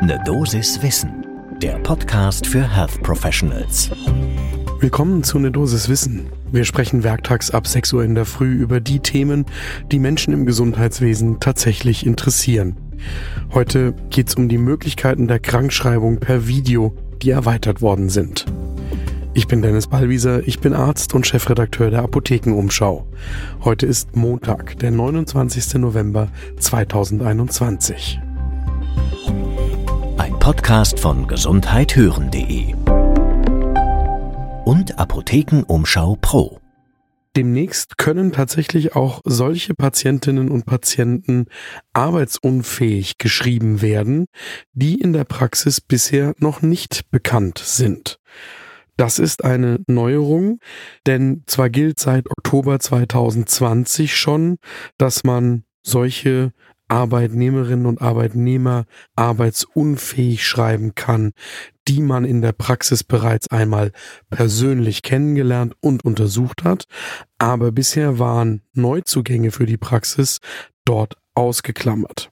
Ne Dosis Wissen, der Podcast für Health Professionals. Willkommen zu Ne Dosis Wissen. Wir sprechen werktags ab 6 Uhr in der Früh über die Themen, die Menschen im Gesundheitswesen tatsächlich interessieren. Heute geht es um die Möglichkeiten der Krankschreibung per Video, die erweitert worden sind. Ich bin Dennis Ballwieser, ich bin Arzt und Chefredakteur der Apothekenumschau. Heute ist Montag, der 29. November 2021. Ein Podcast von gesundheithören.de und Apothekenumschau Pro. Demnächst können tatsächlich auch solche Patientinnen und Patienten arbeitsunfähig geschrieben werden, die in der Praxis bisher noch nicht bekannt sind. Das ist eine Neuerung, denn zwar gilt seit Oktober 2020 schon, dass man solche Arbeitnehmerinnen und Arbeitnehmer arbeitsunfähig schreiben kann, die man in der Praxis bereits einmal persönlich kennengelernt und untersucht hat, aber bisher waren Neuzugänge für die Praxis dort ausgeklammert.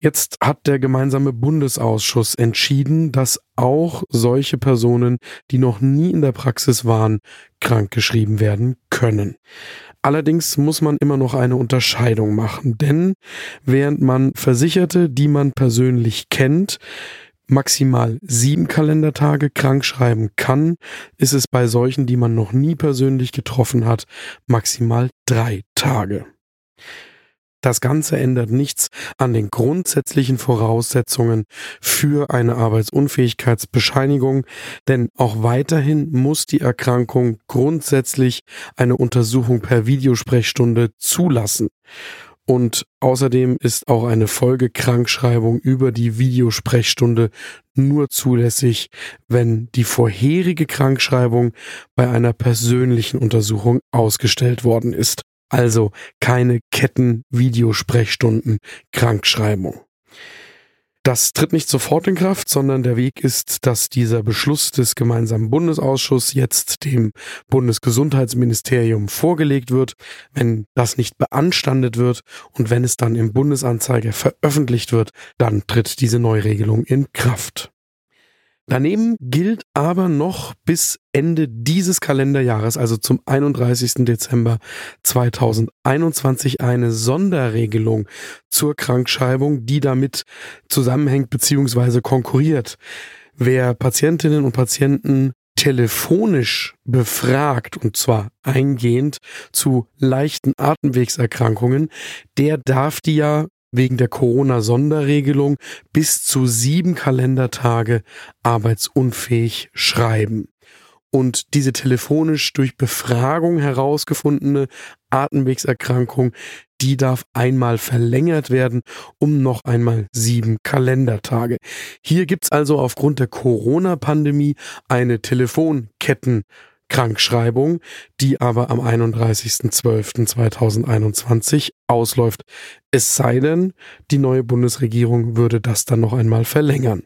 Jetzt hat der gemeinsame Bundesausschuss entschieden, dass auch solche Personen, die noch nie in der Praxis waren, krankgeschrieben werden können. Allerdings muss man immer noch eine Unterscheidung machen, denn während man Versicherte, die man persönlich kennt, maximal sieben Kalendertage krankschreiben kann, ist es bei solchen, die man noch nie persönlich getroffen hat, maximal drei Tage. Das Ganze ändert nichts an den grundsätzlichen Voraussetzungen für eine Arbeitsunfähigkeitsbescheinigung, denn auch weiterhin muss die Erkrankung grundsätzlich eine Untersuchung per Videosprechstunde zulassen. Und außerdem ist auch eine Folgekrankschreibung über die Videosprechstunde nur zulässig, wenn die vorherige Krankschreibung bei einer persönlichen Untersuchung ausgestellt worden ist. Also keine Ketten-Videosprechstunden Krankschreibung. Das tritt nicht sofort in Kraft, sondern der Weg ist, dass dieser Beschluss des gemeinsamen Bundesausschusses jetzt dem Bundesgesundheitsministerium vorgelegt wird. Wenn das nicht beanstandet wird und wenn es dann im Bundesanzeiger veröffentlicht wird, dann tritt diese Neuregelung in Kraft. Daneben gilt aber noch bis Ende dieses Kalenderjahres, also zum 31. Dezember 2021, eine Sonderregelung zur Krankschreibung, die damit zusammenhängt bzw. konkurriert. Wer Patientinnen und Patienten telefonisch befragt, und zwar eingehend zu leichten Atemwegserkrankungen, der darf die ja wegen der Corona-Sonderregelung bis zu sieben Kalendertage arbeitsunfähig schreiben. Und diese telefonisch durch Befragung herausgefundene Atemwegserkrankung, die darf einmal verlängert werden um noch einmal sieben Kalendertage. Hier gibt's also aufgrund der Corona-Pandemie eine Telefonketten Krankschreibung, die aber am 31.12.2021 ausläuft. Es sei denn, die neue Bundesregierung würde das dann noch einmal verlängern.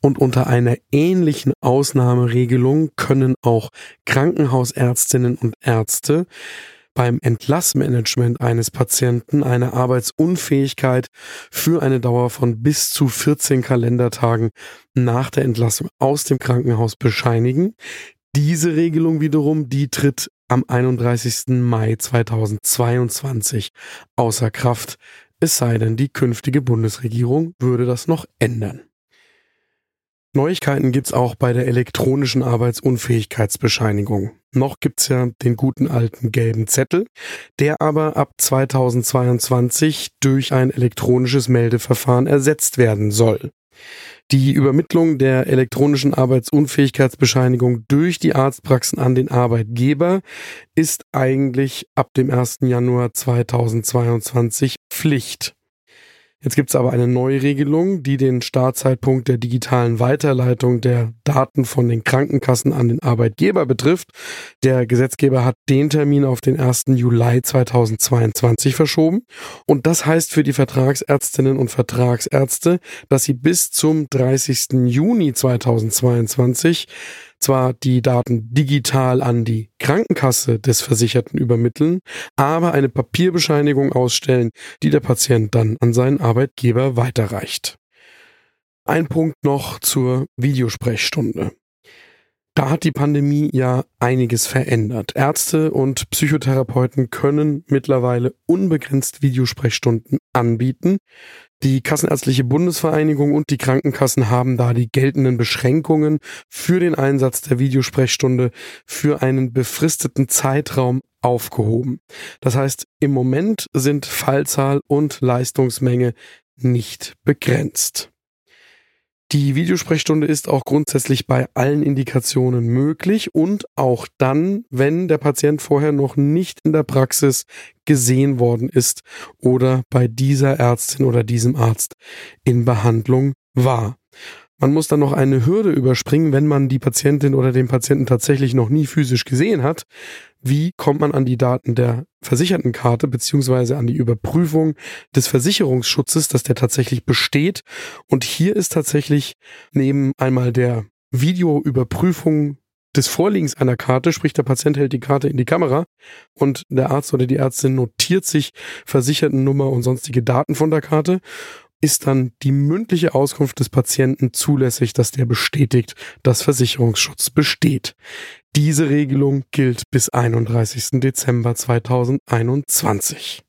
Und unter einer ähnlichen Ausnahmeregelung können auch Krankenhausärztinnen und Ärzte beim Entlassmanagement eines Patienten eine Arbeitsunfähigkeit für eine Dauer von bis zu 14 Kalendertagen nach der Entlassung aus dem Krankenhaus bescheinigen. Diese Regelung wiederum, die tritt am 31. Mai 2022 außer Kraft, es sei denn, die künftige Bundesregierung würde das noch ändern. Neuigkeiten gibt's auch bei der elektronischen Arbeitsunfähigkeitsbescheinigung. Noch gibt's ja den guten alten gelben Zettel, der aber ab 2022 durch ein elektronisches Meldeverfahren ersetzt werden soll. Die Übermittlung der elektronischen Arbeitsunfähigkeitsbescheinigung durch die Arztpraxen an den Arbeitgeber ist eigentlich ab dem 1. Januar 2022 Pflicht. Jetzt gibt es aber eine Neuregelung, die den Startzeitpunkt der digitalen Weiterleitung der Daten von den Krankenkassen an den Arbeitgeber betrifft. Der Gesetzgeber hat den Termin auf den 1. Juli 2022 verschoben. Und das heißt für die Vertragsärztinnen und Vertragsärzte, dass sie bis zum 30. Juni 2022 zwar die Daten digital an die Krankenkasse des Versicherten übermitteln, aber eine Papierbescheinigung ausstellen, die der Patient dann an seinen Arbeitgeber weiterreicht. Ein Punkt noch zur Videosprechstunde. Da hat die Pandemie ja einiges verändert. Ärzte und Psychotherapeuten können mittlerweile unbegrenzt Videosprechstunden anbieten. Die Kassenärztliche Bundesvereinigung und die Krankenkassen haben da die geltenden Beschränkungen für den Einsatz der Videosprechstunde für einen befristeten Zeitraum aufgehoben. Das heißt, im Moment sind Fallzahl und Leistungsmenge nicht begrenzt. Die Videosprechstunde ist auch grundsätzlich bei allen Indikationen möglich und auch dann, wenn der Patient vorher noch nicht in der Praxis gesehen worden ist oder bei dieser Ärztin oder diesem Arzt in Behandlung war. Man muss dann noch eine Hürde überspringen, wenn man die Patientin oder den Patienten tatsächlich noch nie physisch gesehen hat. Wie kommt man an die Daten der Versichertenkarte beziehungsweise an die Überprüfung des Versicherungsschutzes, dass der tatsächlich besteht? Und hier ist tatsächlich neben einmal der Videoüberprüfung des Vorliegens einer Karte, sprich der Patient hält die Karte in die Kamera und der Arzt oder die Ärztin notiert sich Versichertennummer und sonstige Daten von der Karte ist dann die mündliche Auskunft des Patienten zulässig, dass der bestätigt, dass Versicherungsschutz besteht. Diese Regelung gilt bis 31. Dezember 2021.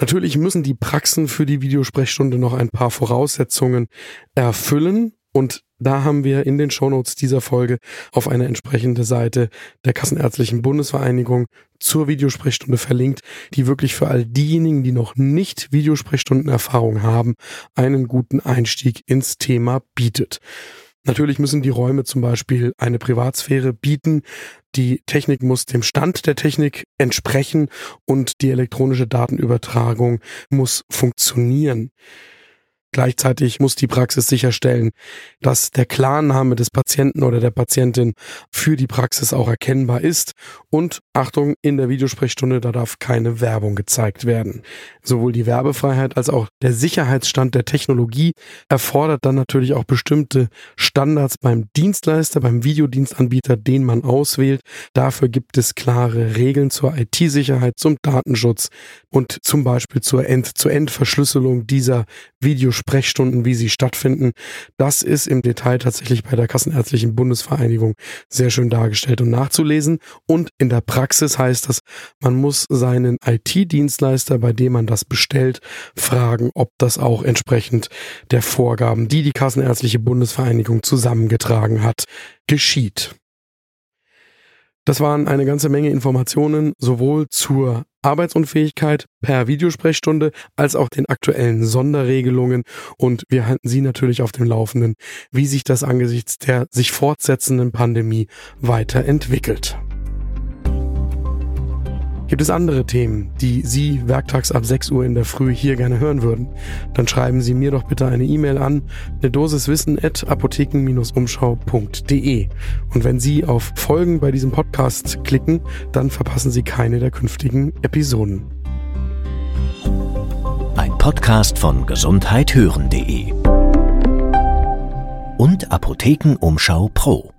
Natürlich müssen die Praxen für die Videosprechstunde noch ein paar Voraussetzungen erfüllen. Und da haben wir in den Shownotes dieser Folge auf eine entsprechende Seite der Kassenärztlichen Bundesvereinigung zur Videosprechstunde verlinkt, die wirklich für all diejenigen, die noch nicht Videosprechstundenerfahrung haben, einen guten Einstieg ins Thema bietet. Natürlich müssen die Räume zum Beispiel eine Privatsphäre bieten. Die Technik muss dem Stand der Technik entsprechen und die elektronische Datenübertragung muss funktionieren. Gleichzeitig muss die Praxis sicherstellen, dass der Klarname des Patienten oder der Patientin für die Praxis auch erkennbar ist. Und Achtung, in der Videosprechstunde, da darf keine Werbung gezeigt werden. Sowohl die Werbefreiheit als auch der Sicherheitsstand der Technologie erfordert dann natürlich auch bestimmte Standards beim Dienstleister, beim Videodienstanbieter, den man auswählt. Dafür gibt es klare Regeln zur IT-Sicherheit, zum Datenschutz und zum Beispiel zur End-zu-End-Verschlüsselung dieser Videosprechstunde Sprechstunden, wie sie stattfinden. Das ist im Detail tatsächlich bei der Kassenärztlichen Bundesvereinigung sehr schön dargestellt und nachzulesen. Und in der Praxis heißt das, man muss seinen IT-Dienstleister, bei dem man das bestellt, fragen, ob das auch entsprechend der Vorgaben, die die Kassenärztliche Bundesvereinigung zusammengetragen hat, geschieht. Das waren eine ganze Menge Informationen sowohl zur Arbeitsunfähigkeit per Videosprechstunde als auch den aktuellen Sonderregelungen und wir halten Sie natürlich auf dem Laufenden, wie sich das angesichts der sich fortsetzenden Pandemie weiterentwickelt. Gibt es andere Themen, die Sie werktags ab 6 Uhr in der Früh hier gerne hören würden? Dann schreiben Sie mir doch bitte eine E-Mail an eine Dosis Wissen at apotheken-umschau.de. Und wenn Sie auf Folgen bei diesem Podcast klicken, dann verpassen Sie keine der künftigen Episoden. Ein Podcast von gesundheithören.de und Apothekenumschau Pro.